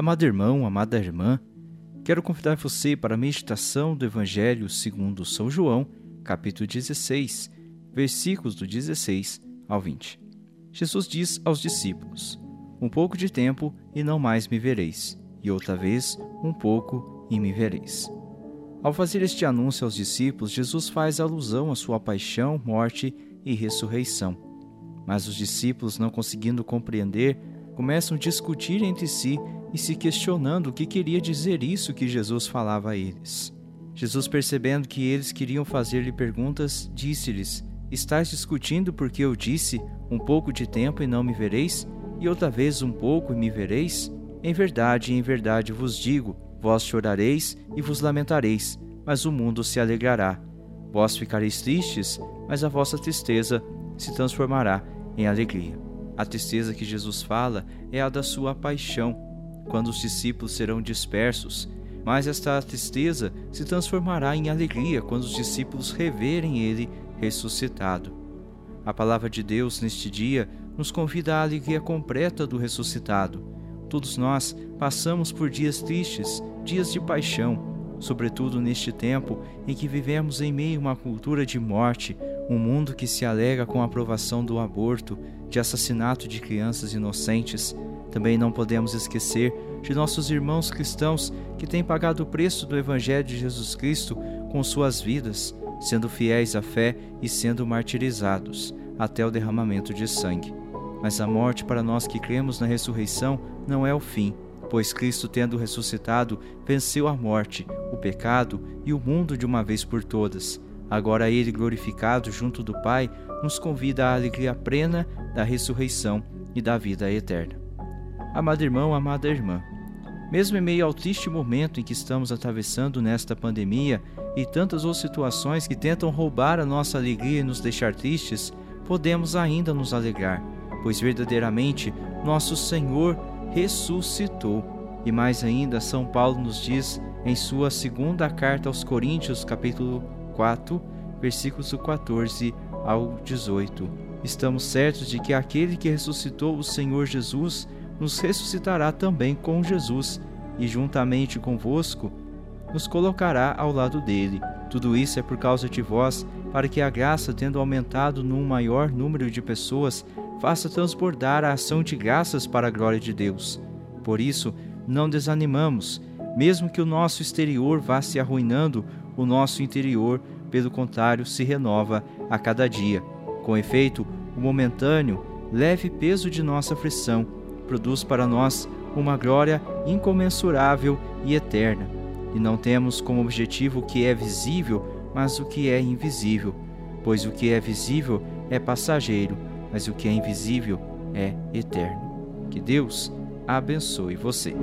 Amado irmão, amada irmã, quero convidar você para a meditação do Evangelho segundo São João, capítulo 16, versículos do 16 ao 20. Jesus diz aos discípulos: Um pouco de tempo e não mais me vereis, e outra vez um pouco e me vereis. Ao fazer este anúncio aos discípulos, Jesus faz alusão à sua paixão, morte e ressurreição. Mas os discípulos, não conseguindo compreender, começam a discutir entre si e se questionando o que queria dizer isso que Jesus falava a eles. Jesus, percebendo que eles queriam fazer-lhe perguntas, disse-lhes: Estais discutindo porque eu disse: Um pouco de tempo e não me vereis, e outra vez um pouco e me vereis? Em verdade, em verdade vos digo: vós chorareis e vos lamentareis, mas o mundo se alegrará. Vós ficareis tristes, mas a vossa tristeza se transformará em alegria. A tristeza que Jesus fala é a da sua paixão quando os discípulos serão dispersos, mas esta tristeza se transformará em alegria quando os discípulos reverem ele ressuscitado. A palavra de Deus neste dia nos convida à alegria completa do ressuscitado. Todos nós passamos por dias tristes, dias de paixão, sobretudo neste tempo em que vivemos em meio a uma cultura de morte, um mundo que se alega com a aprovação do aborto, de assassinato de crianças inocentes, também não podemos esquecer de nossos irmãos cristãos que têm pagado o preço do Evangelho de Jesus Cristo com suas vidas, sendo fiéis à fé e sendo martirizados até o derramamento de sangue. Mas a morte para nós que cremos na ressurreição não é o fim, pois Cristo, tendo ressuscitado, venceu a morte, o pecado e o mundo de uma vez por todas. Agora Ele, glorificado junto do Pai, nos convida à alegria plena da ressurreição e da vida eterna. Amado irmão, amada irmã, mesmo em meio ao triste momento em que estamos atravessando nesta pandemia e tantas outras situações que tentam roubar a nossa alegria e nos deixar tristes, podemos ainda nos alegrar, pois verdadeiramente nosso Senhor ressuscitou. E mais ainda, São Paulo nos diz em sua segunda carta aos Coríntios, capítulo 4, versículos 14 ao 18. Estamos certos de que aquele que ressuscitou o Senhor Jesus nos ressuscitará também com Jesus e, juntamente convosco, nos colocará ao lado dele. Tudo isso é por causa de vós, para que a graça, tendo aumentado num maior número de pessoas, faça transbordar a ação de graças para a glória de Deus. Por isso, não desanimamos, mesmo que o nosso exterior vá se arruinando, o nosso interior, pelo contrário, se renova a cada dia. Com efeito, o momentâneo, leve peso de nossa aflição produz para nós uma glória incomensurável e eterna. E não temos como objetivo o que é visível, mas o que é invisível, pois o que é visível é passageiro, mas o que é invisível é eterno. Que Deus abençoe você.